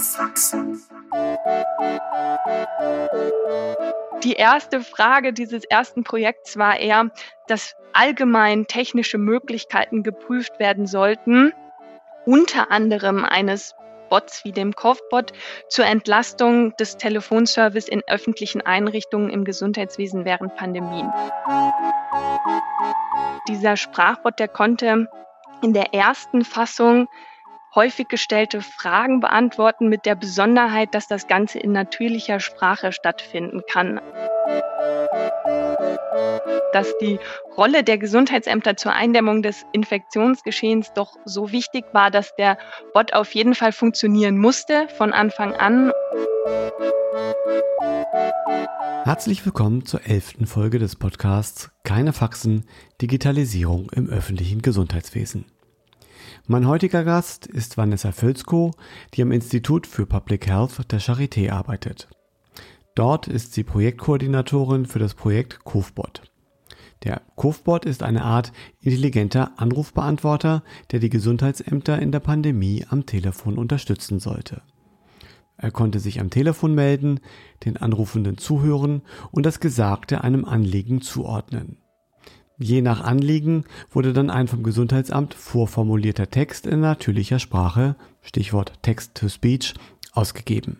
Faxen. Die erste Frage dieses ersten Projekts war eher, dass allgemein technische Möglichkeiten geprüft werden sollten, unter anderem eines Bots wie dem Kopfbot zur Entlastung des Telefonservice in öffentlichen Einrichtungen im Gesundheitswesen während Pandemien. Dieser Sprachbot, der konnte in der ersten Fassung häufig gestellte Fragen beantworten mit der Besonderheit, dass das Ganze in natürlicher Sprache stattfinden kann. Dass die Rolle der Gesundheitsämter zur Eindämmung des Infektionsgeschehens doch so wichtig war, dass der Bot auf jeden Fall funktionieren musste von Anfang an. Herzlich willkommen zur elften Folge des Podcasts Keine Faxen, Digitalisierung im öffentlichen Gesundheitswesen. Mein heutiger Gast ist Vanessa Völzko, die am Institut für Public Health der Charité arbeitet. Dort ist sie Projektkoordinatorin für das Projekt COVBot. Der COVBot ist eine Art intelligenter Anrufbeantworter, der die Gesundheitsämter in der Pandemie am Telefon unterstützen sollte. Er konnte sich am Telefon melden, den Anrufenden zuhören und das Gesagte einem Anliegen zuordnen. Je nach Anliegen wurde dann ein vom Gesundheitsamt vorformulierter Text in natürlicher Sprache, Stichwort Text-to-Speech, ausgegeben.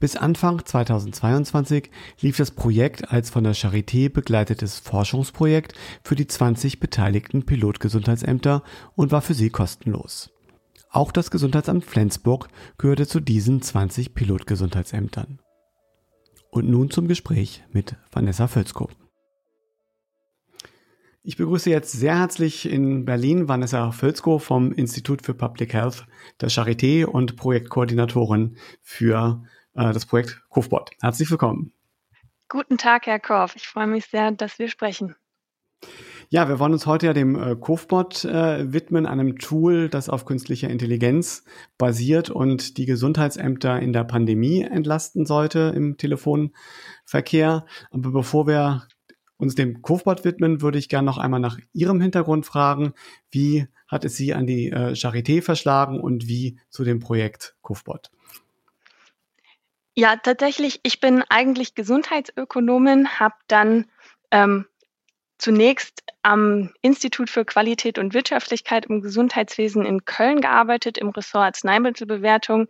Bis Anfang 2022 lief das Projekt als von der Charité begleitetes Forschungsprojekt für die 20 beteiligten Pilotgesundheitsämter und war für sie kostenlos. Auch das Gesundheitsamt Flensburg gehörte zu diesen 20 Pilotgesundheitsämtern. Und nun zum Gespräch mit Vanessa Völzko. Ich begrüße jetzt sehr herzlich in Berlin Vanessa Völzko vom Institut für Public Health der Charité und Projektkoordinatorin für äh, das Projekt Kofbot. Herzlich willkommen. Guten Tag, Herr Korf. Ich freue mich sehr, dass wir sprechen. Ja, wir wollen uns heute ja dem äh, Kofbot äh, widmen, einem Tool, das auf künstlicher Intelligenz basiert und die Gesundheitsämter in der Pandemie entlasten sollte im Telefonverkehr. Aber bevor wir uns dem Kofbot widmen, würde ich gerne noch einmal nach Ihrem Hintergrund fragen. Wie hat es Sie an die äh, Charité verschlagen und wie zu dem Projekt Kofbot? Ja, tatsächlich, ich bin eigentlich Gesundheitsökonomin, habe dann ähm, zunächst am Institut für Qualität und Wirtschaftlichkeit im Gesundheitswesen in Köln gearbeitet, im Ressort Arzneimittelbewertung.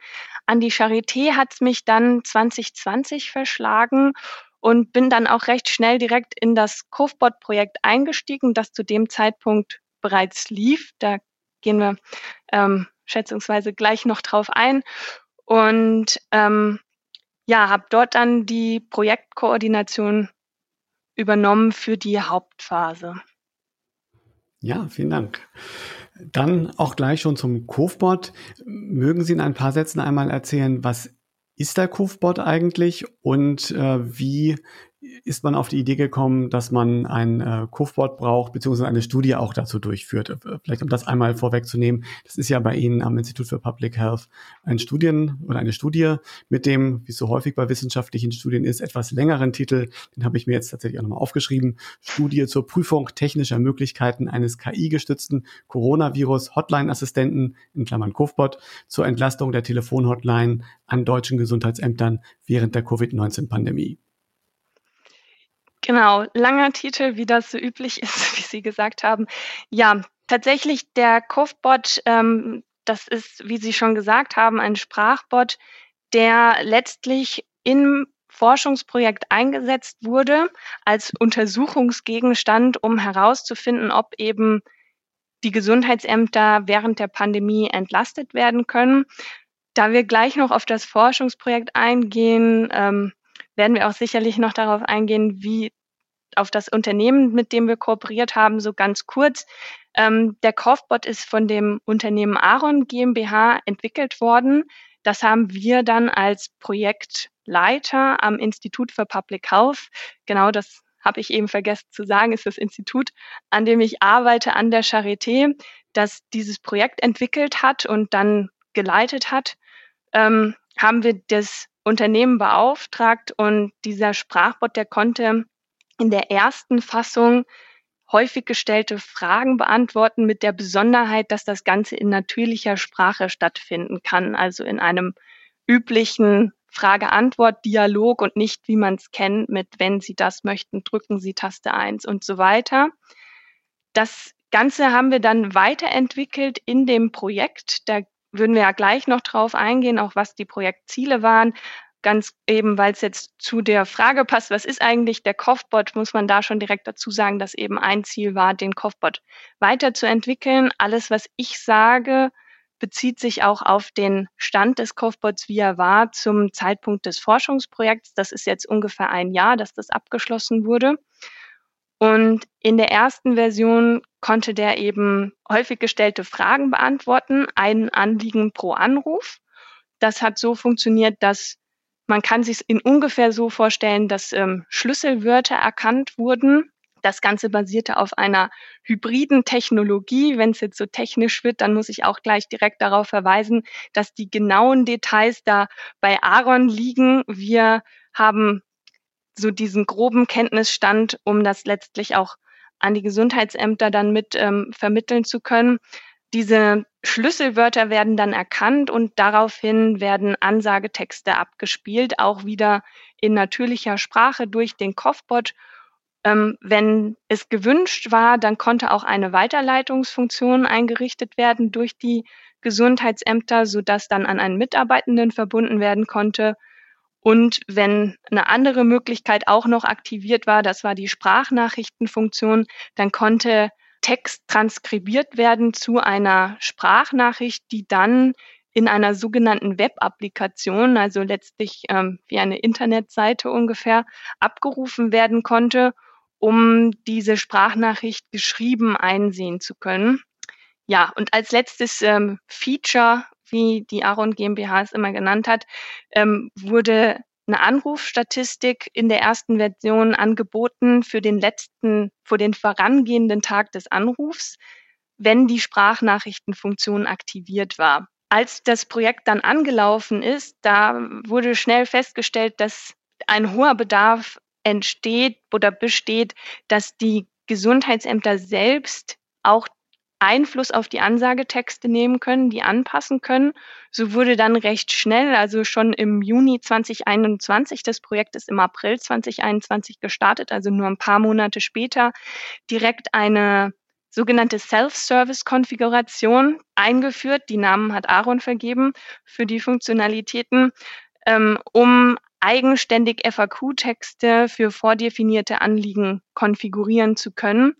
An die Charité hat es mich dann 2020 verschlagen und bin dann auch recht schnell direkt in das Covebot-Projekt eingestiegen, das zu dem Zeitpunkt bereits lief. Da gehen wir ähm, schätzungsweise gleich noch drauf ein. Und ähm, ja, habe dort dann die Projektkoordination übernommen für die Hauptphase. Ja, vielen Dank. Dann auch gleich schon zum Covebot. Mögen Sie in ein paar Sätzen einmal erzählen, was ist der Kufbot eigentlich und äh, wie ist man auf die Idee gekommen, dass man ein äh, Kufbot braucht, beziehungsweise eine Studie auch dazu durchführt? Äh, vielleicht um das einmal vorwegzunehmen, das ist ja bei Ihnen am Institut für Public Health ein Studien oder eine Studie mit dem, wie es so häufig bei wissenschaftlichen Studien ist, etwas längeren Titel. Den habe ich mir jetzt tatsächlich auch nochmal aufgeschrieben. Studie zur Prüfung technischer Möglichkeiten eines KI-gestützten Coronavirus-Hotline-Assistenten in Klammern Kufbot zur Entlastung der Telefonhotline an deutschen Gesundheitsämtern während der Covid-19-Pandemie. Genau, langer Titel, wie das so üblich ist, wie Sie gesagt haben. Ja, tatsächlich der Covbot, ähm, das ist, wie Sie schon gesagt haben, ein Sprachbot, der letztlich im Forschungsprojekt eingesetzt wurde als Untersuchungsgegenstand, um herauszufinden, ob eben die Gesundheitsämter während der Pandemie entlastet werden können. Da wir gleich noch auf das Forschungsprojekt eingehen, ähm, werden wir auch sicherlich noch darauf eingehen, wie auf das Unternehmen, mit dem wir kooperiert haben, so ganz kurz. Ähm, der Kaufbot ist von dem Unternehmen Aaron GmbH entwickelt worden. Das haben wir dann als Projektleiter am Institut für Public Health, genau das habe ich eben vergessen zu sagen, ist das Institut, an dem ich arbeite, an der Charité, das dieses Projekt entwickelt hat und dann geleitet hat, ähm, haben wir das Unternehmen beauftragt und dieser Sprachbot, der konnte in der ersten Fassung häufig gestellte Fragen beantworten mit der Besonderheit, dass das Ganze in natürlicher Sprache stattfinden kann, also in einem üblichen Frage-Antwort-Dialog und nicht, wie man es kennt, mit wenn Sie das möchten, drücken Sie Taste 1 und so weiter. Das Ganze haben wir dann weiterentwickelt in dem Projekt. Da würden wir ja gleich noch drauf eingehen, auch was die Projektziele waren. Ganz eben, weil es jetzt zu der Frage passt, was ist eigentlich der Kopfbot, muss man da schon direkt dazu sagen, dass eben ein Ziel war, den Kopfbot weiterzuentwickeln. Alles, was ich sage, bezieht sich auch auf den Stand des Kopfbots, wie er war zum Zeitpunkt des Forschungsprojekts. Das ist jetzt ungefähr ein Jahr, dass das abgeschlossen wurde. Und in der ersten Version konnte der eben häufig gestellte Fragen beantworten, ein Anliegen pro Anruf. Das hat so funktioniert, dass man kann sich in ungefähr so vorstellen, dass ähm, Schlüsselwörter erkannt wurden. Das Ganze basierte auf einer hybriden Technologie. Wenn es jetzt so technisch wird, dann muss ich auch gleich direkt darauf verweisen, dass die genauen Details da bei Aaron liegen. Wir haben so diesen groben Kenntnisstand, um das letztlich auch an die Gesundheitsämter dann mit ähm, vermitteln zu können. Diese Schlüsselwörter werden dann erkannt und daraufhin werden Ansagetexte abgespielt, auch wieder in natürlicher Sprache durch den Kopfbot. Ähm, wenn es gewünscht war, dann konnte auch eine Weiterleitungsfunktion eingerichtet werden durch die Gesundheitsämter, sodass dann an einen Mitarbeitenden verbunden werden konnte. Und wenn eine andere Möglichkeit auch noch aktiviert war, das war die Sprachnachrichtenfunktion, dann konnte Text transkribiert werden zu einer Sprachnachricht, die dann in einer sogenannten Web-Applikation, also letztlich ähm, wie eine Internetseite ungefähr, abgerufen werden konnte, um diese Sprachnachricht geschrieben einsehen zu können. Ja, und als letztes ähm, Feature wie die Aaron GmbH es immer genannt hat, ähm, wurde eine Anrufstatistik in der ersten Version angeboten für den letzten, vor den vorangehenden Tag des Anrufs, wenn die Sprachnachrichtenfunktion aktiviert war. Als das Projekt dann angelaufen ist, da wurde schnell festgestellt, dass ein hoher Bedarf entsteht oder besteht, dass die Gesundheitsämter selbst auch Einfluss auf die Ansagetexte nehmen können, die anpassen können. So wurde dann recht schnell, also schon im Juni 2021, das Projekt ist im April 2021 gestartet, also nur ein paar Monate später, direkt eine sogenannte Self-Service-Konfiguration eingeführt. Die Namen hat Aaron vergeben für die Funktionalitäten, ähm, um eigenständig FAQ-Texte für vordefinierte Anliegen konfigurieren zu können.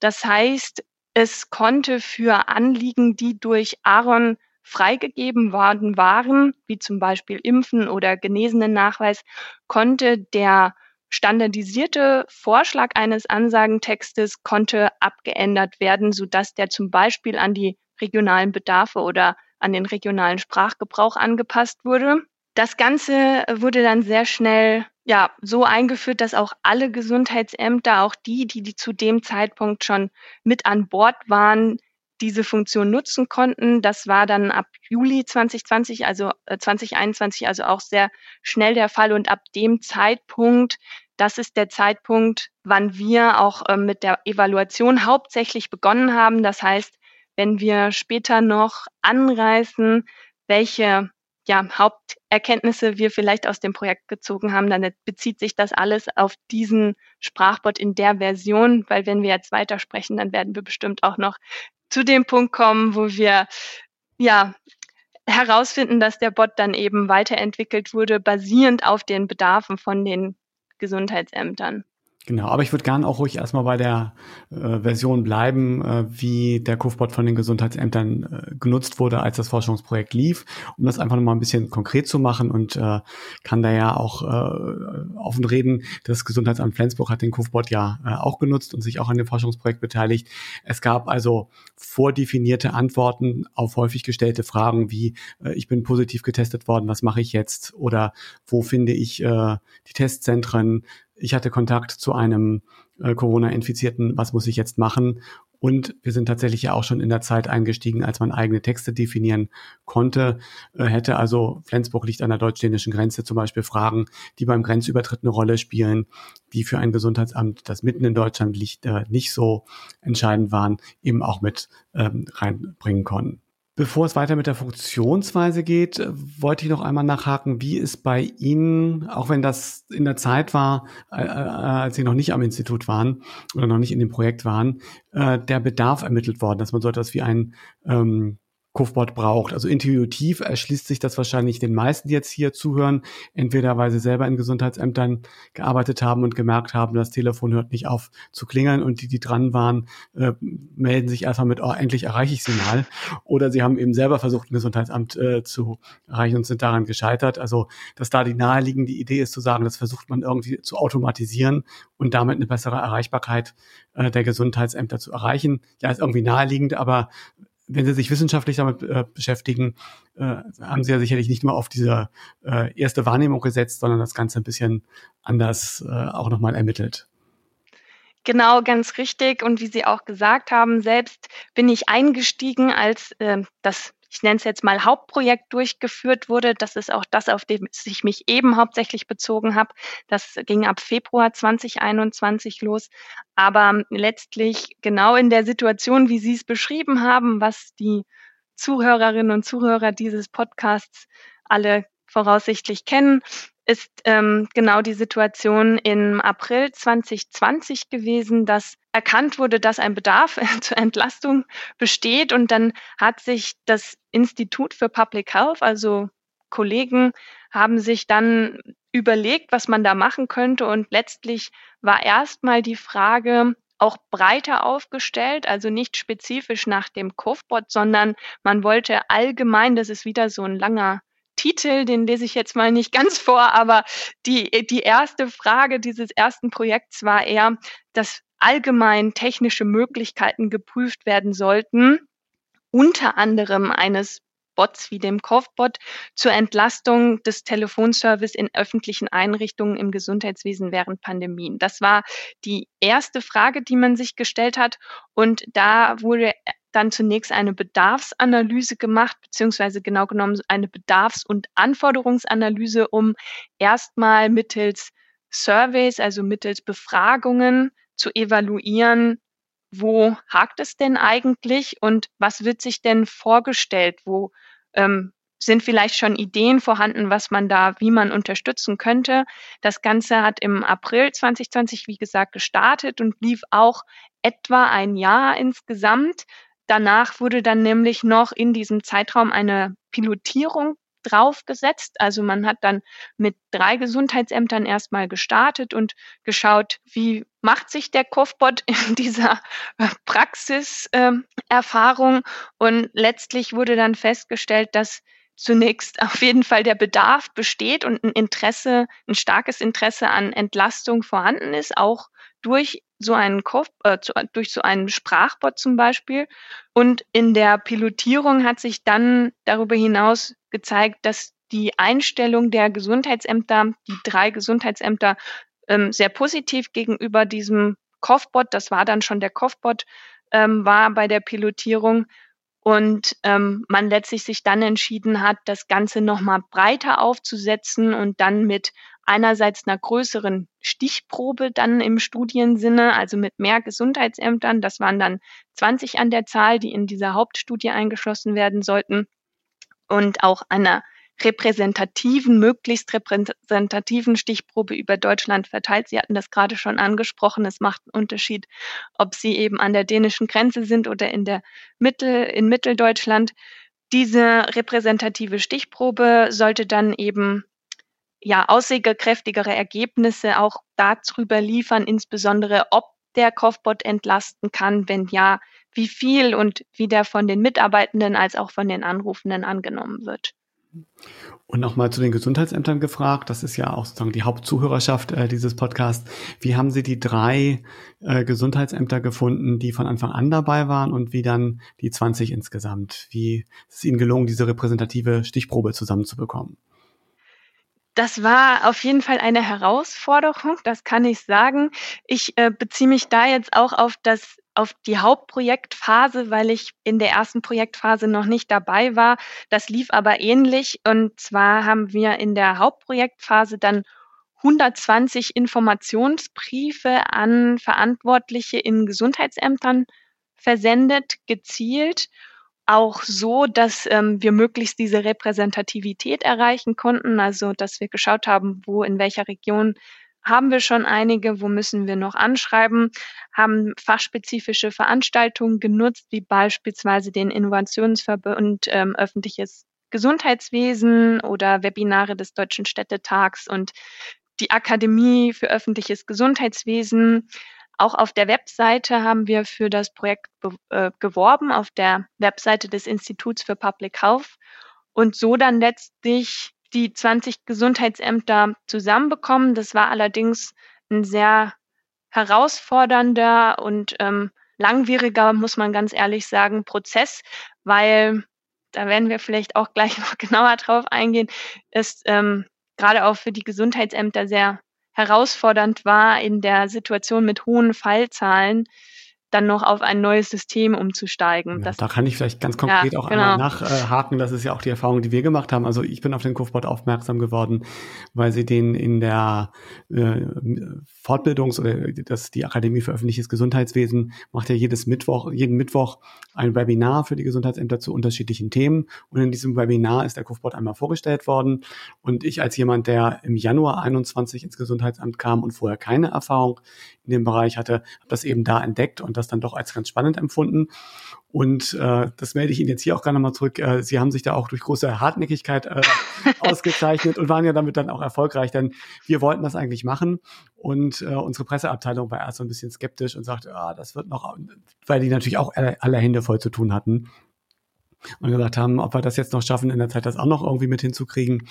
Das heißt, es konnte für Anliegen, die durch Aaron freigegeben worden waren, wie zum Beispiel Impfen oder Genesenen-Nachweis, konnte der standardisierte Vorschlag eines Ansagentextes konnte abgeändert werden, sodass der zum Beispiel an die regionalen Bedarfe oder an den regionalen Sprachgebrauch angepasst wurde. Das Ganze wurde dann sehr schnell ja, so eingeführt, dass auch alle Gesundheitsämter, auch die, die, die zu dem Zeitpunkt schon mit an Bord waren, diese Funktion nutzen konnten. Das war dann ab Juli 2020, also äh, 2021, also auch sehr schnell der Fall. Und ab dem Zeitpunkt, das ist der Zeitpunkt, wann wir auch äh, mit der Evaluation hauptsächlich begonnen haben. Das heißt, wenn wir später noch anreißen, welche ja, Haupterkenntnisse wir vielleicht aus dem Projekt gezogen haben, dann bezieht sich das alles auf diesen Sprachbot in der Version, weil wenn wir jetzt weitersprechen, dann werden wir bestimmt auch noch zu dem Punkt kommen, wo wir ja herausfinden, dass der Bot dann eben weiterentwickelt wurde, basierend auf den Bedarfen von den Gesundheitsämtern. Genau, aber ich würde gerne auch ruhig erstmal bei der äh, Version bleiben, äh, wie der Kufbot von den Gesundheitsämtern äh, genutzt wurde, als das Forschungsprojekt lief, um das einfach nochmal ein bisschen konkret zu machen und äh, kann da ja auch äh, offen reden. Das Gesundheitsamt Flensburg hat den Kufbot ja äh, auch genutzt und sich auch an dem Forschungsprojekt beteiligt. Es gab also vordefinierte Antworten auf häufig gestellte Fragen wie äh, ich bin positiv getestet worden, was mache ich jetzt? Oder wo finde ich äh, die Testzentren? Ich hatte Kontakt zu einem äh, Corona-Infizierten, was muss ich jetzt machen? Und wir sind tatsächlich ja auch schon in der Zeit eingestiegen, als man eigene Texte definieren konnte. Äh, hätte also Flensburg liegt an der deutsch-dänischen Grenze zum Beispiel Fragen, die beim Grenzübertritt eine Rolle spielen, die für ein Gesundheitsamt, das mitten in Deutschland liegt, äh, nicht so entscheidend waren, eben auch mit ähm, reinbringen konnten. Bevor es weiter mit der Funktionsweise geht, äh, wollte ich noch einmal nachhaken, wie ist bei Ihnen, auch wenn das in der Zeit war, äh, äh, als Sie noch nicht am Institut waren oder noch nicht in dem Projekt waren, der Bedarf ermittelt worden, dass man so etwas wie ein ähm, Kofbot braucht. Also intuitiv erschließt sich das wahrscheinlich den meisten, die jetzt hier zuhören, entweder weil sie selber in Gesundheitsämtern gearbeitet haben und gemerkt haben, das Telefon hört nicht auf zu klingeln und die, die dran waren, äh, melden sich einfach mit, oh, endlich erreiche ich sie mal. Oder sie haben eben selber versucht, ein Gesundheitsamt äh, zu erreichen und sind daran gescheitert. Also, dass da die naheliegende Idee ist zu sagen, das versucht man irgendwie zu automatisieren und damit eine bessere Erreichbarkeit äh, der Gesundheitsämter zu erreichen. Ja, ist irgendwie naheliegend, aber wenn Sie sich wissenschaftlich damit äh, beschäftigen, äh, haben Sie ja sicherlich nicht nur auf diese äh, erste Wahrnehmung gesetzt, sondern das Ganze ein bisschen anders äh, auch nochmal ermittelt. Genau, ganz richtig. Und wie Sie auch gesagt haben, selbst bin ich eingestiegen, als äh, das ich nenne es jetzt mal Hauptprojekt durchgeführt wurde. Das ist auch das, auf dem ich mich eben hauptsächlich bezogen habe. Das ging ab Februar 2021 los. Aber letztlich genau in der Situation, wie Sie es beschrieben haben, was die Zuhörerinnen und Zuhörer dieses Podcasts alle voraussichtlich kennen, ist ähm, genau die Situation im April 2020 gewesen, dass erkannt wurde, dass ein Bedarf zur Entlastung besteht. Und dann hat sich das Institut für Public Health, also Kollegen, haben sich dann überlegt, was man da machen könnte. Und letztlich war erstmal die Frage, auch breiter aufgestellt, also nicht spezifisch nach dem Kofbot, sondern man wollte allgemein, das ist wieder so ein langer Titel, den lese ich jetzt mal nicht ganz vor, aber die, die erste Frage dieses ersten Projekts war eher, dass allgemein technische Möglichkeiten geprüft werden sollten, unter anderem eines Bots wie dem Kopfbot zur Entlastung des Telefonservice in öffentlichen Einrichtungen im Gesundheitswesen während Pandemien. Das war die erste Frage, die man sich gestellt hat. Und da wurde dann zunächst eine Bedarfsanalyse gemacht, beziehungsweise genau genommen eine Bedarfs- und Anforderungsanalyse, um erstmal mittels Surveys, also mittels Befragungen zu evaluieren, wo hakt es denn eigentlich und was wird sich denn vorgestellt, wo ähm, sind vielleicht schon Ideen vorhanden, was man da, wie man unterstützen könnte. Das Ganze hat im April 2020, wie gesagt, gestartet und lief auch etwa ein Jahr insgesamt. Danach wurde dann nämlich noch in diesem Zeitraum eine Pilotierung draufgesetzt. Also man hat dann mit drei Gesundheitsämtern erstmal gestartet und geschaut, wie macht sich der Kopfbot in dieser äh, Praxiserfahrung. Und letztlich wurde dann festgestellt, dass zunächst auf jeden Fall der Bedarf besteht und ein Interesse, ein starkes Interesse an Entlastung vorhanden ist, auch durch so einen Kopf, äh, zu, durch so einen Sprachbot zum Beispiel. Und in der Pilotierung hat sich dann darüber hinaus gezeigt, dass die Einstellung der Gesundheitsämter, die drei Gesundheitsämter, ähm, sehr positiv gegenüber diesem Kopfbot, das war dann schon der Kopfbot, ähm, war bei der Pilotierung und ähm, man letztlich sich dann entschieden hat, das Ganze nochmal breiter aufzusetzen und dann mit einerseits einer größeren Stichprobe dann im Studiensinne, also mit mehr Gesundheitsämtern, das waren dann 20 an der Zahl, die in dieser Hauptstudie eingeschlossen werden sollten, und auch einer repräsentativen, möglichst repräsentativen Stichprobe über Deutschland verteilt. Sie hatten das gerade schon angesprochen. Es macht einen Unterschied, ob Sie eben an der dänischen Grenze sind oder in der Mittel, in Mitteldeutschland. Diese repräsentative Stichprobe sollte dann eben ja aussagekräftigere Ergebnisse auch darüber liefern, insbesondere ob der Kopfbot entlasten kann, wenn ja, wie viel und wie der von den Mitarbeitenden als auch von den Anrufenden angenommen wird. Und nochmal zu den Gesundheitsämtern gefragt, das ist ja auch sozusagen die Hauptzuhörerschaft äh, dieses Podcasts. Wie haben Sie die drei äh, Gesundheitsämter gefunden, die von Anfang an dabei waren und wie dann die 20 insgesamt? Wie ist es Ihnen gelungen, diese repräsentative Stichprobe zusammenzubekommen? Das war auf jeden Fall eine Herausforderung, das kann ich sagen. Ich äh, beziehe mich da jetzt auch auf das auf die Hauptprojektphase, weil ich in der ersten Projektphase noch nicht dabei war. Das lief aber ähnlich. Und zwar haben wir in der Hauptprojektphase dann 120 Informationsbriefe an Verantwortliche in Gesundheitsämtern versendet, gezielt auch so, dass ähm, wir möglichst diese Repräsentativität erreichen konnten, also dass wir geschaut haben, wo in welcher Region haben wir schon einige, wo müssen wir noch anschreiben, haben fachspezifische Veranstaltungen genutzt, wie beispielsweise den Innovationsverbund ähm, öffentliches Gesundheitswesen oder Webinare des Deutschen Städtetags und die Akademie für öffentliches Gesundheitswesen auch auf der Webseite haben wir für das Projekt äh, geworben, auf der Webseite des Instituts für Public Health und so dann letztlich die 20 Gesundheitsämter zusammenbekommen. Das war allerdings ein sehr herausfordernder und ähm, langwieriger, muss man ganz ehrlich sagen, Prozess, weil da werden wir vielleicht auch gleich noch genauer drauf eingehen, ist ähm, gerade auch für die Gesundheitsämter sehr herausfordernd war, in der Situation mit hohen Fallzahlen dann noch auf ein neues System umzusteigen. Ja, da kann ich vielleicht ganz konkret ja, auch genau. einmal nachhaken. Das ist ja auch die Erfahrung, die wir gemacht haben. Also ich bin auf den Kufbot aufmerksam geworden, weil sie den in der äh, Fortbildungs- oder das die Akademie für öffentliches Gesundheitswesen macht ja jedes Mittwoch, jeden Mittwoch ein Webinar für die Gesundheitsämter zu unterschiedlichen Themen. Und in diesem Webinar ist der Kufbot einmal vorgestellt worden. Und ich als jemand, der im Januar 21 ins Gesundheitsamt kam und vorher keine Erfahrung in dem Bereich hatte, habe das eben da entdeckt und das dann doch als ganz spannend empfunden. Und äh, das melde ich Ihnen jetzt hier auch gerne mal zurück. Äh, Sie haben sich da auch durch große Hartnäckigkeit äh, ausgezeichnet und waren ja damit dann auch erfolgreich, denn wir wollten das eigentlich machen. Und äh, unsere Presseabteilung war erst so ein bisschen skeptisch und sagte, ah, das wird noch, weil die natürlich auch alle, alle Hände voll zu tun hatten und gesagt haben, ob wir das jetzt noch schaffen, in der Zeit das auch noch irgendwie mit hinzukriegen.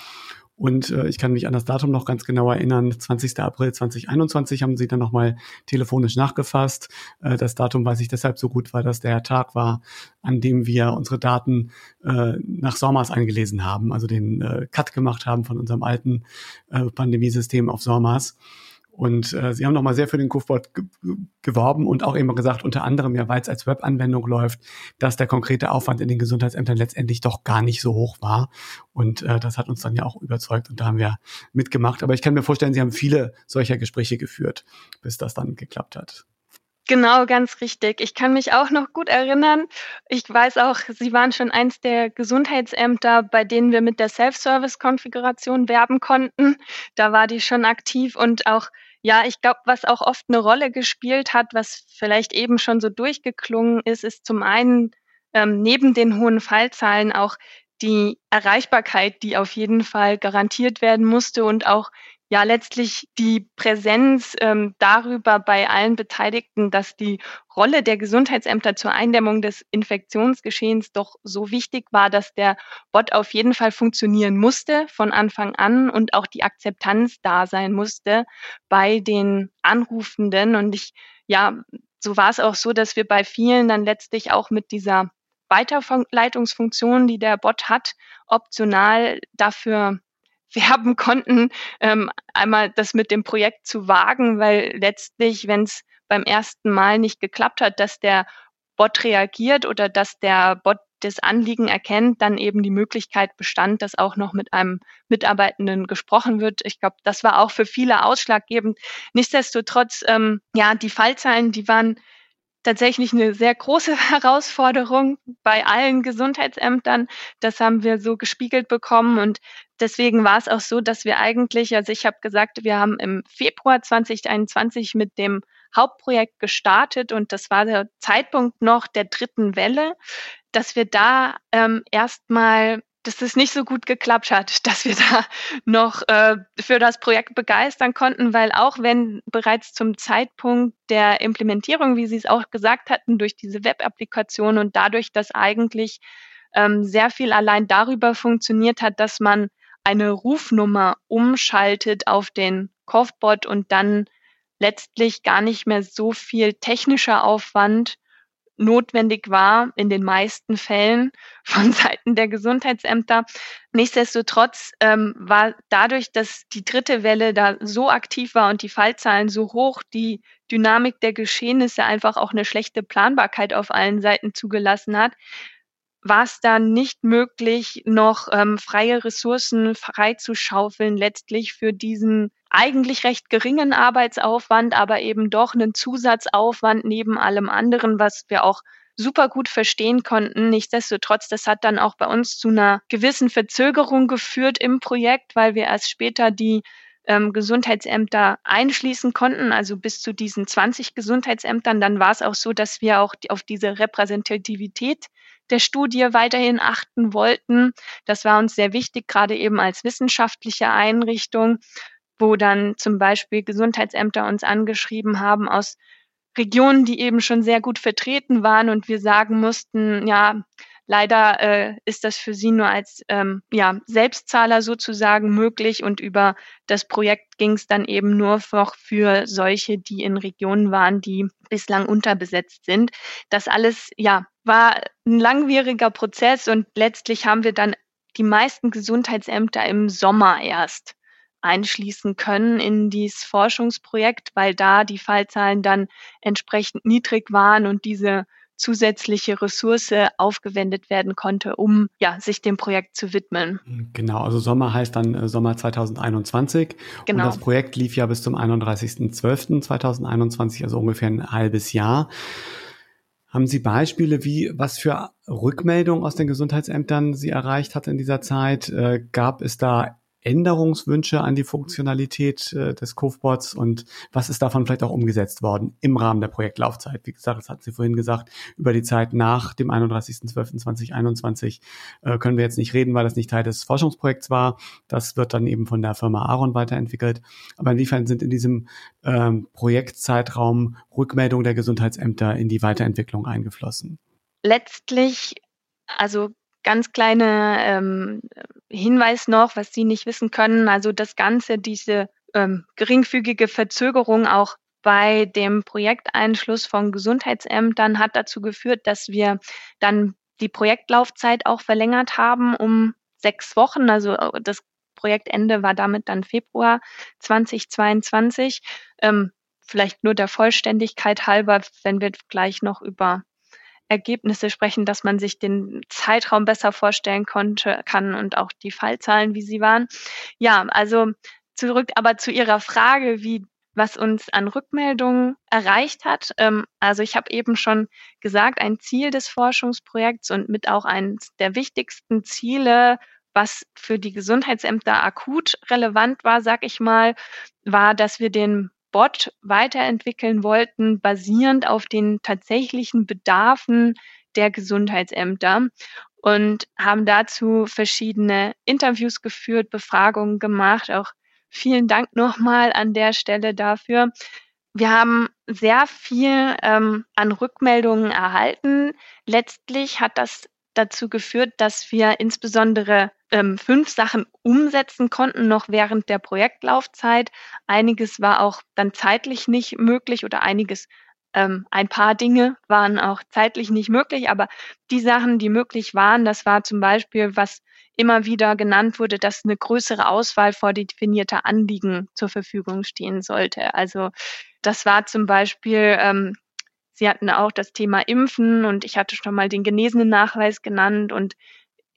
Und äh, ich kann mich an das Datum noch ganz genau erinnern. 20. April 2021 haben sie dann nochmal telefonisch nachgefasst. Äh, das Datum weiß ich deshalb so gut, weil das der Tag war, an dem wir unsere Daten äh, nach SORMAS eingelesen haben, also den äh, Cut gemacht haben von unserem alten äh, Pandemiesystem auf SORMAS. Und äh, sie haben nochmal sehr für den Kufbot geworben und auch eben gesagt, unter anderem ja, weil es als Webanwendung läuft, dass der konkrete Aufwand in den Gesundheitsämtern letztendlich doch gar nicht so hoch war. Und äh, das hat uns dann ja auch überzeugt und da haben wir mitgemacht. Aber ich kann mir vorstellen, Sie haben viele solcher Gespräche geführt, bis das dann geklappt hat. Genau, ganz richtig. Ich kann mich auch noch gut erinnern. Ich weiß auch, Sie waren schon eins der Gesundheitsämter, bei denen wir mit der Self-Service-Konfiguration werben konnten. Da war die schon aktiv und auch, ja, ich glaube, was auch oft eine Rolle gespielt hat, was vielleicht eben schon so durchgeklungen ist, ist zum einen ähm, neben den hohen Fallzahlen auch die Erreichbarkeit, die auf jeden Fall garantiert werden musste und auch ja letztlich die Präsenz ähm, darüber bei allen Beteiligten, dass die Rolle der Gesundheitsämter zur Eindämmung des Infektionsgeschehens doch so wichtig war, dass der Bot auf jeden Fall funktionieren musste von Anfang an und auch die Akzeptanz da sein musste bei den Anrufenden. Und ich, ja, so war es auch so, dass wir bei vielen dann letztlich auch mit dieser Weiterleitungsfunktion, die der Bot hat, optional dafür werben konnten, ähm, einmal das mit dem Projekt zu wagen, weil letztlich, wenn es beim ersten Mal nicht geklappt hat, dass der Bot reagiert oder dass der Bot das Anliegen erkennt, dann eben die Möglichkeit bestand, dass auch noch mit einem Mitarbeitenden gesprochen wird. Ich glaube, das war auch für viele ausschlaggebend. Nichtsdestotrotz, ähm, ja, die Fallzahlen, die waren tatsächlich eine sehr große Herausforderung bei allen Gesundheitsämtern. Das haben wir so gespiegelt bekommen und deswegen war es auch so, dass wir eigentlich, also ich habe gesagt, wir haben im Februar 2021 mit dem Hauptprojekt gestartet und das war der Zeitpunkt noch der dritten Welle, dass wir da ähm, erstmal dass es nicht so gut geklappt hat, dass wir da noch äh, für das Projekt begeistern konnten, weil auch wenn bereits zum Zeitpunkt der Implementierung, wie Sie es auch gesagt hatten, durch diese Web-Applikation und dadurch, dass eigentlich ähm, sehr viel allein darüber funktioniert hat, dass man eine Rufnummer umschaltet auf den Kovbot und dann letztlich gar nicht mehr so viel technischer Aufwand notwendig war in den meisten Fällen von Seiten der Gesundheitsämter. Nichtsdestotrotz ähm, war dadurch, dass die dritte Welle da so aktiv war und die Fallzahlen so hoch, die Dynamik der Geschehnisse einfach auch eine schlechte Planbarkeit auf allen Seiten zugelassen hat, war es dann nicht möglich, noch ähm, freie Ressourcen freizuschaufeln, letztlich für diesen eigentlich recht geringen Arbeitsaufwand, aber eben doch einen Zusatzaufwand neben allem anderen, was wir auch super gut verstehen konnten. Nichtsdestotrotz, das hat dann auch bei uns zu einer gewissen Verzögerung geführt im Projekt, weil wir erst später die ähm, Gesundheitsämter einschließen konnten, also bis zu diesen 20 Gesundheitsämtern. Dann war es auch so, dass wir auch die, auf diese Repräsentativität der Studie weiterhin achten wollten. Das war uns sehr wichtig, gerade eben als wissenschaftliche Einrichtung, wo dann zum Beispiel Gesundheitsämter uns angeschrieben haben aus Regionen, die eben schon sehr gut vertreten waren und wir sagen mussten, ja, leider äh, ist das für sie nur als ähm, ja, Selbstzahler sozusagen möglich und über das Projekt ging es dann eben nur noch für solche, die in Regionen waren, die bislang unterbesetzt sind. Das alles, ja, war ein langwieriger Prozess und letztlich haben wir dann die meisten Gesundheitsämter im Sommer erst einschließen können in dieses Forschungsprojekt, weil da die Fallzahlen dann entsprechend niedrig waren und diese zusätzliche Ressource aufgewendet werden konnte, um ja, sich dem Projekt zu widmen. Genau, also Sommer heißt dann äh, Sommer 2021. Genau. Und das Projekt lief ja bis zum 31.12.2021, also ungefähr ein halbes Jahr. Haben Sie Beispiele, wie was für Rückmeldungen aus den Gesundheitsämtern Sie erreicht hat in dieser Zeit? Äh, gab es da Änderungswünsche an die Funktionalität äh, des Covebots und was ist davon vielleicht auch umgesetzt worden im Rahmen der Projektlaufzeit? Wie gesagt, das hat sie vorhin gesagt, über die Zeit nach dem 31.12.2021 äh, können wir jetzt nicht reden, weil das nicht Teil des Forschungsprojekts war. Das wird dann eben von der Firma Aaron weiterentwickelt. Aber inwiefern sind in diesem ähm, Projektzeitraum Rückmeldungen der Gesundheitsämter in die Weiterentwicklung eingeflossen? Letztlich also ganz kleine ähm, Hinweis noch, was Sie nicht wissen können. Also das Ganze, diese ähm, geringfügige Verzögerung auch bei dem Projekteinschluss von Gesundheitsämtern hat dazu geführt, dass wir dann die Projektlaufzeit auch verlängert haben um sechs Wochen. Also äh, das Projektende war damit dann Februar 2022. Ähm, vielleicht nur der Vollständigkeit halber, wenn wir gleich noch über Ergebnisse sprechen, dass man sich den Zeitraum besser vorstellen konnte, kann und auch die Fallzahlen, wie sie waren. Ja, also zurück aber zu Ihrer Frage, wie was uns an Rückmeldungen erreicht hat. Ähm, also ich habe eben schon gesagt, ein Ziel des Forschungsprojekts und mit auch eines der wichtigsten Ziele, was für die Gesundheitsämter akut relevant war, sag ich mal, war, dass wir den Bot weiterentwickeln wollten, basierend auf den tatsächlichen Bedarfen der Gesundheitsämter und haben dazu verschiedene Interviews geführt, Befragungen gemacht. Auch vielen Dank nochmal an der Stelle dafür. Wir haben sehr viel ähm, an Rückmeldungen erhalten. Letztlich hat das dazu geführt, dass wir insbesondere ähm, fünf Sachen umsetzen konnten, noch während der Projektlaufzeit. Einiges war auch dann zeitlich nicht möglich oder einiges, ähm, ein paar Dinge waren auch zeitlich nicht möglich, aber die Sachen, die möglich waren, das war zum Beispiel, was immer wieder genannt wurde, dass eine größere Auswahl vordefinierter Anliegen zur Verfügung stehen sollte. Also das war zum Beispiel ähm, Sie hatten auch das Thema Impfen und ich hatte schon mal den genesenen Nachweis genannt und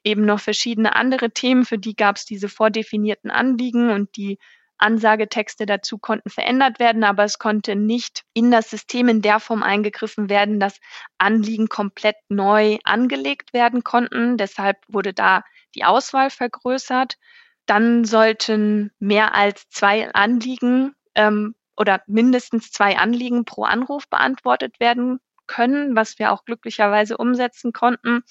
eben noch verschiedene andere Themen, für die gab es diese vordefinierten Anliegen und die Ansagetexte dazu konnten verändert werden, aber es konnte nicht in das System in der Form eingegriffen werden, dass Anliegen komplett neu angelegt werden konnten. Deshalb wurde da die Auswahl vergrößert. Dann sollten mehr als zwei Anliegen ähm, oder mindestens zwei Anliegen pro Anruf beantwortet werden können, was wir auch glücklicherweise umsetzen konnten.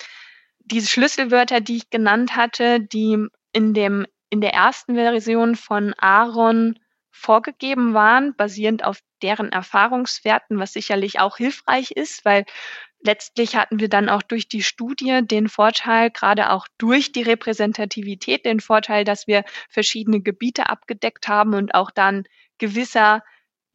Diese Schlüsselwörter, die ich genannt hatte, die in dem in der ersten Version von Aaron vorgegeben waren, basierend auf deren Erfahrungswerten, was sicherlich auch hilfreich ist, weil letztlich hatten wir dann auch durch die Studie den Vorteil, gerade auch durch die Repräsentativität, den Vorteil, dass wir verschiedene Gebiete abgedeckt haben und auch dann gewisser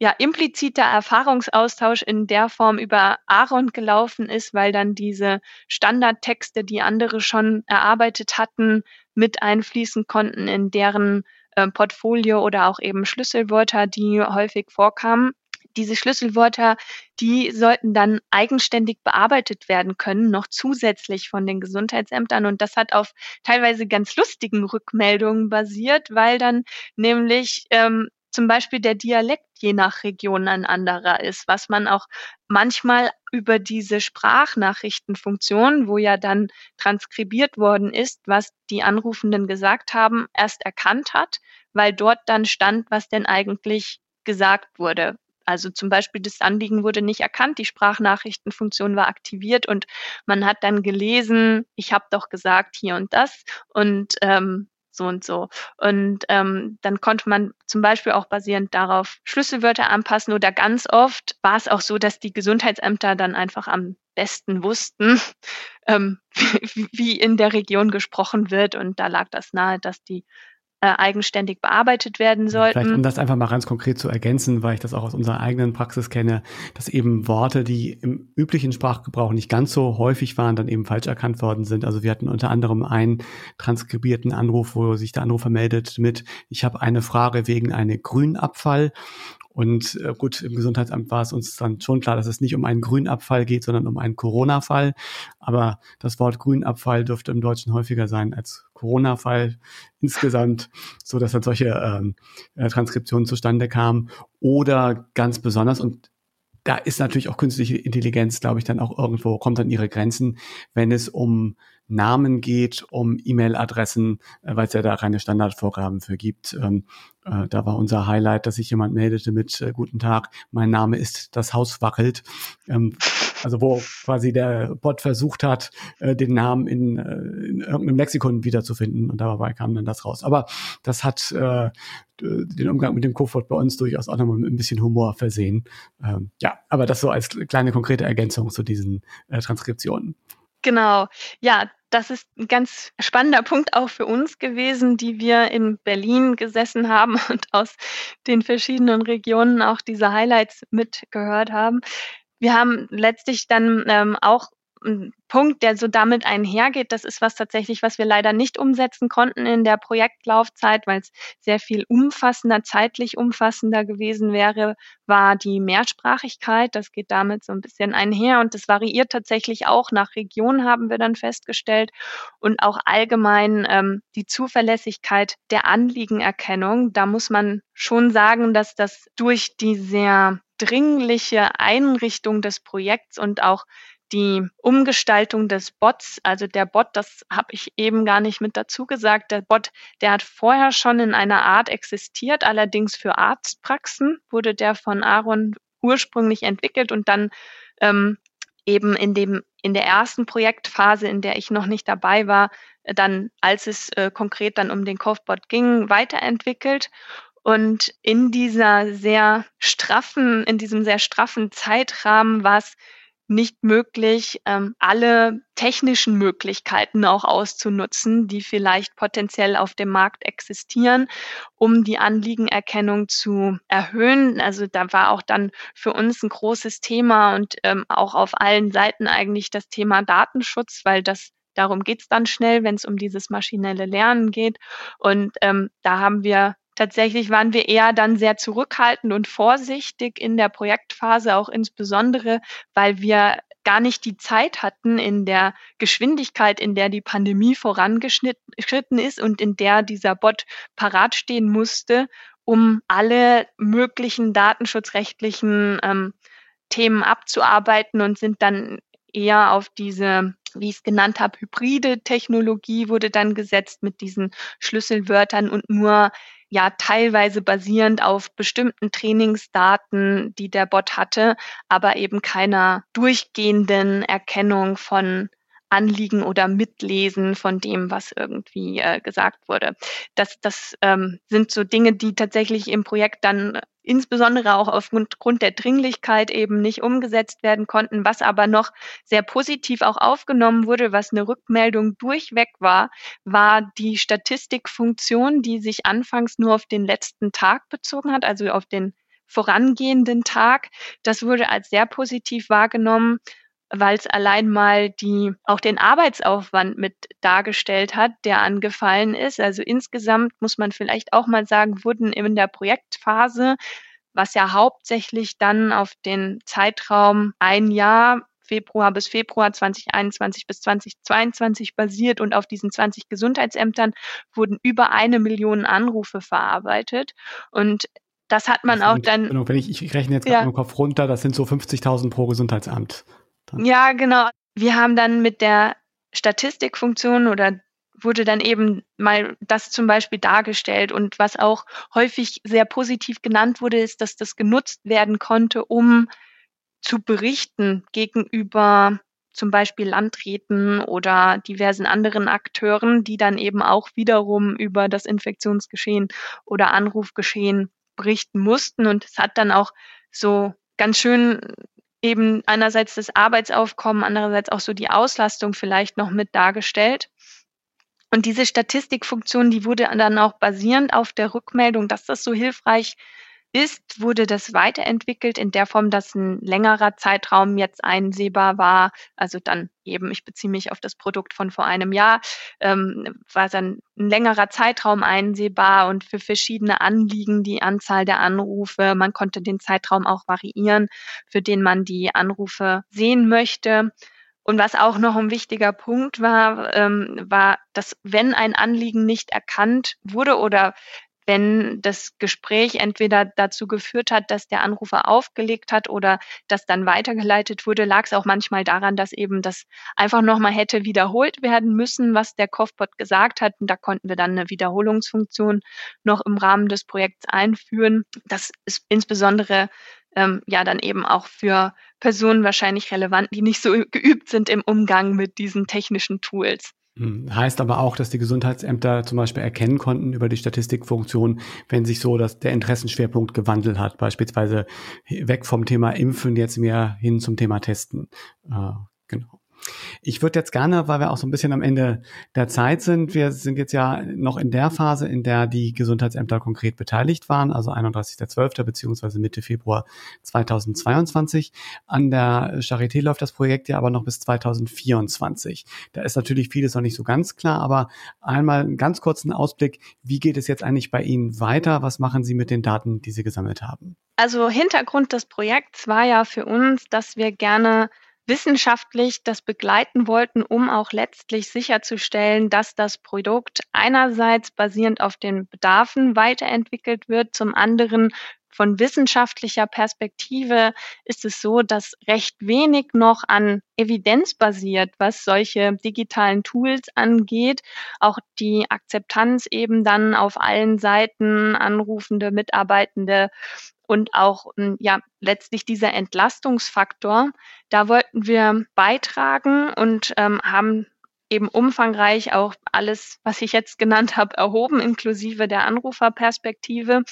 ja, impliziter Erfahrungsaustausch in der Form über Aaron gelaufen ist, weil dann diese Standardtexte, die andere schon erarbeitet hatten, mit einfließen konnten in deren äh, Portfolio oder auch eben Schlüsselwörter, die häufig vorkamen. Diese Schlüsselwörter, die sollten dann eigenständig bearbeitet werden können, noch zusätzlich von den Gesundheitsämtern. Und das hat auf teilweise ganz lustigen Rückmeldungen basiert, weil dann nämlich ähm, zum Beispiel der Dialekt je nach Region ein anderer ist, was man auch manchmal über diese Sprachnachrichtenfunktion, wo ja dann transkribiert worden ist, was die Anrufenden gesagt haben, erst erkannt hat, weil dort dann stand, was denn eigentlich gesagt wurde. Also zum Beispiel das Anliegen wurde nicht erkannt, die Sprachnachrichtenfunktion war aktiviert und man hat dann gelesen, ich habe doch gesagt hier und das und ähm, so und so. Und ähm, dann konnte man zum Beispiel auch basierend darauf Schlüsselwörter anpassen oder ganz oft war es auch so, dass die Gesundheitsämter dann einfach am besten wussten, ähm, wie, wie in der Region gesprochen wird. Und da lag das nahe, dass die äh, eigenständig bearbeitet werden sollten. Vielleicht um das einfach mal ganz konkret zu ergänzen, weil ich das auch aus unserer eigenen Praxis kenne, dass eben Worte, die im üblichen Sprachgebrauch nicht ganz so häufig waren, dann eben falsch erkannt worden sind. Also wir hatten unter anderem einen transkribierten Anruf, wo sich der Anrufer meldet mit, ich habe eine Frage wegen einem Grünabfall und äh, gut, im Gesundheitsamt war es uns dann schon klar, dass es nicht um einen Grünabfall geht, sondern um einen Corona-Fall. Aber das Wort Grünabfall dürfte im Deutschen häufiger sein als Corona-Fall insgesamt, so dass dann solche ähm, äh, Transkriptionen zustande kamen. Oder ganz besonders, und da ist natürlich auch künstliche Intelligenz, glaube ich, dann auch irgendwo, kommt an ihre Grenzen, wenn es um Namen geht, um E-Mail-Adressen, äh, weil es ja da keine Standardvorgaben für gibt. Ähm, äh, da war unser Highlight, dass sich jemand meldete mit äh, Guten Tag, mein Name ist das Haus wackelt. Ähm, also wo quasi der Bot versucht hat, äh, den Namen in, äh, in irgendeinem Lexikon wiederzufinden und dabei kam dann das raus. Aber das hat äh, den Umgang mit dem Cofort bei uns durchaus auch nochmal mit ein bisschen Humor versehen. Ähm, ja, aber das so als kleine konkrete Ergänzung zu diesen äh, Transkriptionen. Genau. Ja, das ist ein ganz spannender Punkt auch für uns gewesen, die wir in Berlin gesessen haben und aus den verschiedenen Regionen auch diese Highlights mitgehört haben. Wir haben letztlich dann ähm, auch Punkt, der so damit einhergeht. Das ist was tatsächlich, was wir leider nicht umsetzen konnten in der Projektlaufzeit, weil es sehr viel umfassender, zeitlich umfassender gewesen wäre, war die Mehrsprachigkeit. Das geht damit so ein bisschen einher und das variiert tatsächlich auch nach Region, haben wir dann festgestellt. Und auch allgemein ähm, die Zuverlässigkeit der Anliegenerkennung. Da muss man schon sagen, dass das durch die sehr dringliche Einrichtung des Projekts und auch die Umgestaltung des Bots, also der Bot, das habe ich eben gar nicht mit dazu gesagt, der Bot, der hat vorher schon in einer Art existiert, allerdings für Arztpraxen wurde der von Aaron ursprünglich entwickelt und dann ähm, eben in dem in der ersten Projektphase, in der ich noch nicht dabei war, dann, als es äh, konkret dann um den Kaufbot ging, weiterentwickelt. Und in dieser sehr straffen, in diesem sehr straffen Zeitrahmen war es nicht möglich, ähm, alle technischen Möglichkeiten auch auszunutzen, die vielleicht potenziell auf dem Markt existieren, um die Anliegenerkennung zu erhöhen. Also da war auch dann für uns ein großes Thema und ähm, auch auf allen Seiten eigentlich das Thema Datenschutz, weil das darum geht's dann schnell, wenn es um dieses maschinelle Lernen geht. Und ähm, da haben wir Tatsächlich waren wir eher dann sehr zurückhaltend und vorsichtig in der Projektphase, auch insbesondere, weil wir gar nicht die Zeit hatten in der Geschwindigkeit, in der die Pandemie vorangeschritten ist und in der dieser Bot parat stehen musste, um alle möglichen datenschutzrechtlichen ähm, Themen abzuarbeiten und sind dann eher auf diese, wie ich es genannt habe, hybride Technologie wurde dann gesetzt mit diesen Schlüsselwörtern und nur ja teilweise basierend auf bestimmten Trainingsdaten, die der Bot hatte, aber eben keiner durchgehenden Erkennung von Anliegen oder Mitlesen von dem, was irgendwie äh, gesagt wurde. Das, das ähm, sind so Dinge, die tatsächlich im Projekt dann insbesondere auch aufgrund der Dringlichkeit eben nicht umgesetzt werden konnten, was aber noch sehr positiv auch aufgenommen wurde, was eine Rückmeldung durchweg war, war die Statistikfunktion, die sich anfangs nur auf den letzten Tag bezogen hat, also auf den vorangehenden Tag. Das wurde als sehr positiv wahrgenommen, weil es allein mal die auch den Arbeitsaufwand mit dargestellt hat, der angefallen ist. Also insgesamt muss man vielleicht auch mal sagen, wurden in der Projektphase, was ja hauptsächlich dann auf den Zeitraum ein Jahr Februar bis Februar 2021 bis 2022 basiert und auf diesen 20 Gesundheitsämtern wurden über eine Million Anrufe verarbeitet. Und das hat man auch dann. Wenn ich, ich rechne jetzt ja. im Kopf runter, das sind so 50.000 pro Gesundheitsamt. Dann. Ja, genau. Wir haben dann mit der Statistikfunktion oder wurde dann eben mal das zum Beispiel dargestellt. Und was auch häufig sehr positiv genannt wurde, ist, dass das genutzt werden konnte, um zu berichten gegenüber zum Beispiel Landräten oder diversen anderen Akteuren, die dann eben auch wiederum über das Infektionsgeschehen oder Anrufgeschehen berichten mussten. Und es hat dann auch so ganz schön eben einerseits das Arbeitsaufkommen, andererseits auch so die Auslastung vielleicht noch mit dargestellt. Und diese Statistikfunktion, die wurde dann auch basierend auf der Rückmeldung, dass das so hilfreich ist, wurde das weiterentwickelt in der Form, dass ein längerer Zeitraum jetzt einsehbar war. Also dann eben, ich beziehe mich auf das Produkt von vor einem Jahr, ähm, war dann ein längerer Zeitraum einsehbar und für verschiedene Anliegen die Anzahl der Anrufe. Man konnte den Zeitraum auch variieren, für den man die Anrufe sehen möchte. Und was auch noch ein wichtiger Punkt war, ähm, war, dass wenn ein Anliegen nicht erkannt wurde oder wenn das Gespräch entweder dazu geführt hat, dass der Anrufer aufgelegt hat oder das dann weitergeleitet wurde, lag es auch manchmal daran, dass eben das einfach nochmal hätte wiederholt werden müssen, was der Kopfbot gesagt hat. Und da konnten wir dann eine Wiederholungsfunktion noch im Rahmen des Projekts einführen. Das ist insbesondere ähm, ja dann eben auch für Personen wahrscheinlich relevant, die nicht so geübt sind im Umgang mit diesen technischen Tools. Hm, heißt aber auch, dass die Gesundheitsämter zum Beispiel erkennen konnten über die Statistikfunktion, wenn sich so dass der Interessenschwerpunkt gewandelt hat, beispielsweise weg vom Thema Impfen jetzt mehr hin zum Thema Testen. Äh, genau. Ich würde jetzt gerne, weil wir auch so ein bisschen am Ende der Zeit sind, wir sind jetzt ja noch in der Phase, in der die Gesundheitsämter konkret beteiligt waren, also 31.12. beziehungsweise Mitte Februar 2022. An der Charité läuft das Projekt ja aber noch bis 2024. Da ist natürlich vieles noch nicht so ganz klar, aber einmal einen ganz kurzen Ausblick. Wie geht es jetzt eigentlich bei Ihnen weiter? Was machen Sie mit den Daten, die Sie gesammelt haben? Also Hintergrund des Projekts war ja für uns, dass wir gerne wissenschaftlich das begleiten wollten, um auch letztlich sicherzustellen, dass das Produkt einerseits basierend auf den Bedarfen weiterentwickelt wird, zum anderen von wissenschaftlicher Perspektive ist es so, dass recht wenig noch an Evidenz basiert, was solche digitalen Tools angeht. Auch die Akzeptanz eben dann auf allen Seiten, anrufende, Mitarbeitende und auch hm, ja letztlich dieser Entlastungsfaktor. Da wollten wir beitragen und ähm, haben eben umfangreich auch alles, was ich jetzt genannt habe, erhoben, inklusive der Anruferperspektive.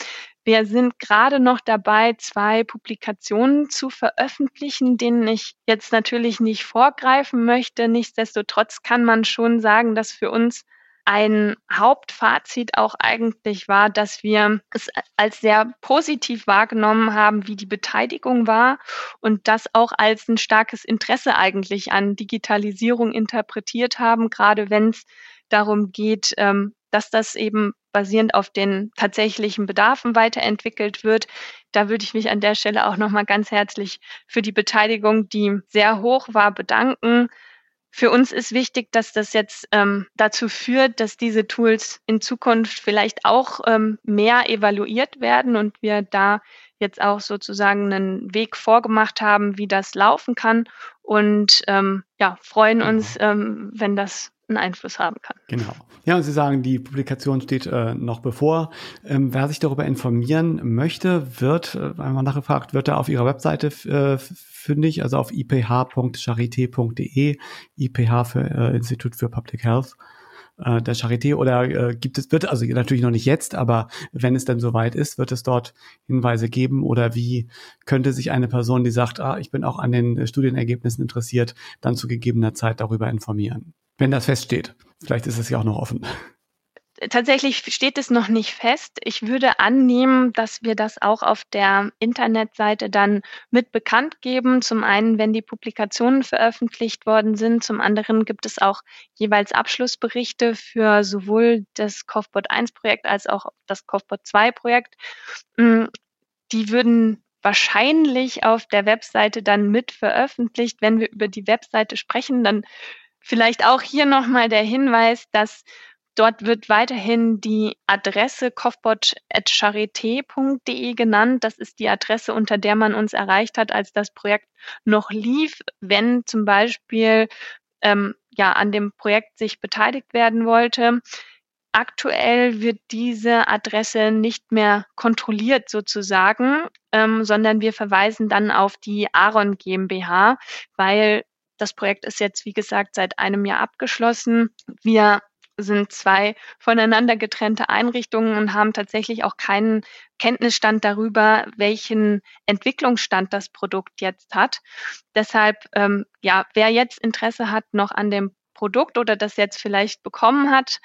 Wir sind gerade noch dabei, zwei Publikationen zu veröffentlichen, denen ich jetzt natürlich nicht vorgreifen möchte. Nichtsdestotrotz kann man schon sagen, dass für uns ein Hauptfazit auch eigentlich war, dass wir es als sehr positiv wahrgenommen haben, wie die Beteiligung war und das auch als ein starkes Interesse eigentlich an Digitalisierung interpretiert haben, gerade wenn es darum geht, ähm, dass das eben basierend auf den tatsächlichen Bedarfen weiterentwickelt wird. Da würde ich mich an der Stelle auch nochmal ganz herzlich für die Beteiligung, die sehr hoch war, bedanken. Für uns ist wichtig, dass das jetzt ähm, dazu führt, dass diese Tools in Zukunft vielleicht auch ähm, mehr evaluiert werden und wir da jetzt auch sozusagen einen Weg vorgemacht haben, wie das laufen kann und ähm, ja, freuen uns, genau. ähm, wenn das einen Einfluss haben kann. Genau. Ja, und Sie sagen, die Publikation steht äh, noch bevor. Ähm, wer sich darüber informieren möchte, wird, äh, einmal nachgefragt, wird er auf Ihrer Webseite äh, fündig, also auf iph.charité.de, IPH für äh, Institut für Public Health äh, der Charité oder äh, gibt es, wird also natürlich noch nicht jetzt, aber wenn es dann soweit ist, wird es dort Hinweise geben oder wie könnte sich eine Person, die sagt, ah, ich bin auch an den Studienergebnissen interessiert, dann zu gegebener Zeit darüber informieren, wenn das feststeht. Vielleicht ist es ja auch noch offen. tatsächlich steht es noch nicht fest. Ich würde annehmen, dass wir das auch auf der Internetseite dann mit bekannt geben. Zum einen, wenn die Publikationen veröffentlicht worden sind. Zum anderen gibt es auch jeweils Abschlussberichte für sowohl das COFBOT 1 Projekt als auch das COFBOT 2 Projekt. Mm, die würden wahrscheinlich auf der Webseite dann mit veröffentlicht. Wenn wir über die Webseite sprechen, dann vielleicht auch hier nochmal der Hinweis, dass Dort wird weiterhin die Adresse kofbot.charité.de genannt. Das ist die Adresse, unter der man uns erreicht hat, als das Projekt noch lief. Wenn zum Beispiel ähm, ja an dem Projekt sich beteiligt werden wollte, Aktuell wird diese Adresse nicht mehr kontrolliert sozusagen, ähm, sondern wir verweisen dann auf die Aaron GmbH, weil das Projekt ist jetzt, wie gesagt, seit einem Jahr abgeschlossen. Wir sind zwei voneinander getrennte Einrichtungen und haben tatsächlich auch keinen Kenntnisstand darüber, welchen Entwicklungsstand das Produkt jetzt hat. Deshalb, ähm, ja, wer jetzt Interesse hat noch an dem Produkt oder das jetzt vielleicht bekommen hat,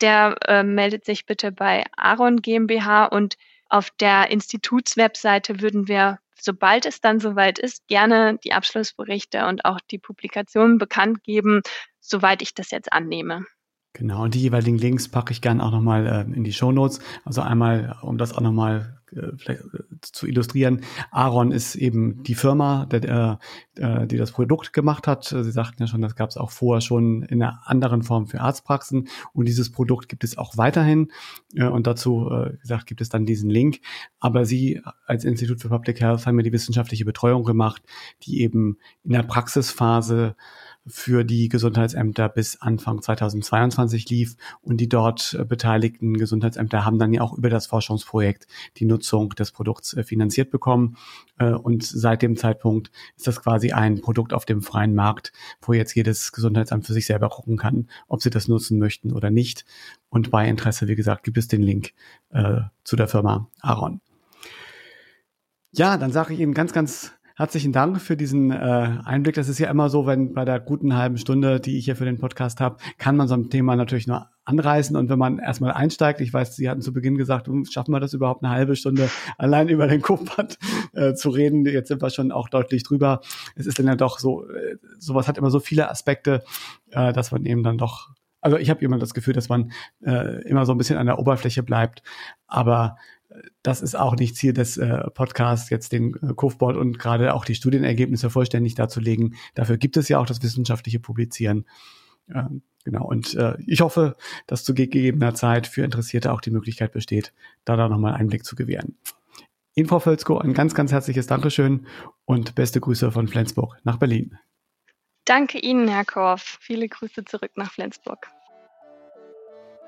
der äh, meldet sich bitte bei Aaron GmbH und auf der Institutswebseite würden wir, sobald es dann soweit ist, gerne die Abschlussberichte und auch die Publikationen bekannt geben, soweit ich das jetzt annehme. Genau, und die jeweiligen Links packe ich gerne auch nochmal äh, in die Show Notes. Also einmal, um das auch nochmal vielleicht, äh, zu illustrieren, Aaron ist eben die Firma, der, äh, die das Produkt gemacht hat. Sie sagten ja schon, das gab es auch vorher schon in einer anderen Form für Arztpraxen. Und dieses Produkt gibt es auch weiterhin. Äh, und dazu, äh, gesagt, gibt es dann diesen Link. Aber Sie als Institut für Public Health haben mir die wissenschaftliche Betreuung gemacht, die eben in der Praxisphase für die Gesundheitsämter bis Anfang 2022 lief. Und die dort äh, beteiligten Gesundheitsämter haben dann ja auch über das Forschungsprojekt die Nutzung des Produkts äh, finanziert bekommen. Äh, und seit dem Zeitpunkt ist das quasi ein Produkt auf dem freien Markt, wo jetzt jedes Gesundheitsamt für sich selber gucken kann, ob sie das nutzen möchten oder nicht. Und bei Interesse, wie gesagt, gibt es den Link äh, zu der Firma Aaron. Ja, dann sage ich Ihnen ganz, ganz Herzlichen Dank für diesen äh, Einblick. Das ist ja immer so, wenn bei der guten halben Stunde, die ich hier für den Podcast habe, kann man so ein Thema natürlich nur anreißen. Und wenn man erstmal einsteigt, ich weiß, Sie hatten zu Beginn gesagt, hm, schaffen wir das überhaupt eine halbe Stunde allein über den Kupfert äh, zu reden. Jetzt sind wir schon auch deutlich drüber. Es ist dann ja doch so, äh, sowas hat immer so viele Aspekte, äh, dass man eben dann doch also ich habe immer das Gefühl, dass man äh, immer so ein bisschen an der Oberfläche bleibt. Aber das ist auch nicht Ziel des äh, Podcasts, jetzt den äh, Kofboard und gerade auch die Studienergebnisse vollständig darzulegen. Dafür gibt es ja auch das wissenschaftliche Publizieren. Ähm, genau. Und äh, ich hoffe, dass zu gegebener Zeit für Interessierte auch die Möglichkeit besteht, da da nochmal Einblick zu gewähren. Ihnen, Frau Völzko, ein ganz, ganz herzliches Dankeschön und beste Grüße von Flensburg nach Berlin. Danke Ihnen, Herr Korf. Viele Grüße zurück nach Flensburg.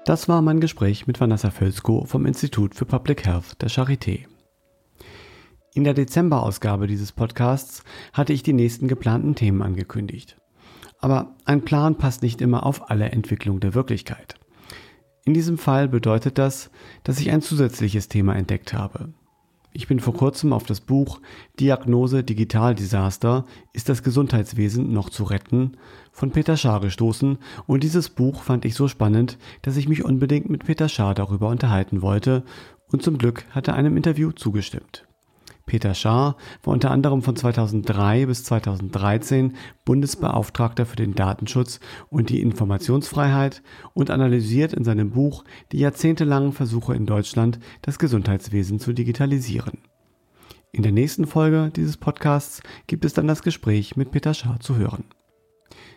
Das war mein Gespräch mit Vanessa Völzko vom Institut für Public Health der Charité. In der Dezemberausgabe dieses Podcasts hatte ich die nächsten geplanten Themen angekündigt. Aber ein Plan passt nicht immer auf alle Entwicklung der Wirklichkeit. In diesem Fall bedeutet das, dass ich ein zusätzliches Thema entdeckt habe. Ich bin vor kurzem auf das Buch Diagnose Digital Disaster Ist das Gesundheitswesen noch zu retten von Peter Schaar gestoßen und dieses Buch fand ich so spannend, dass ich mich unbedingt mit Peter Schaar darüber unterhalten wollte und zum Glück hat er einem Interview zugestimmt. Peter Schaar war unter anderem von 2003 bis 2013 Bundesbeauftragter für den Datenschutz und die Informationsfreiheit und analysiert in seinem Buch die jahrzehntelangen Versuche in Deutschland, das Gesundheitswesen zu digitalisieren. In der nächsten Folge dieses Podcasts gibt es dann das Gespräch mit Peter Schaar zu hören.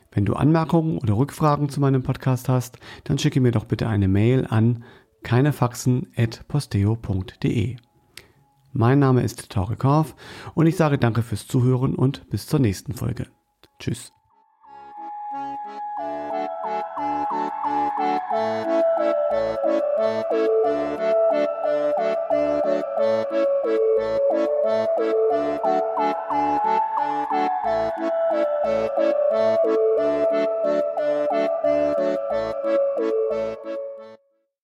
Wenn du Anmerkungen oder Rückfragen zu meinem Podcast hast, dann schicke mir doch bitte eine Mail an keinefaxen.posteo.de. Mein Name ist Tore Korf und ich sage danke fürs Zuhören und bis zur nächsten Folge. Tschüss.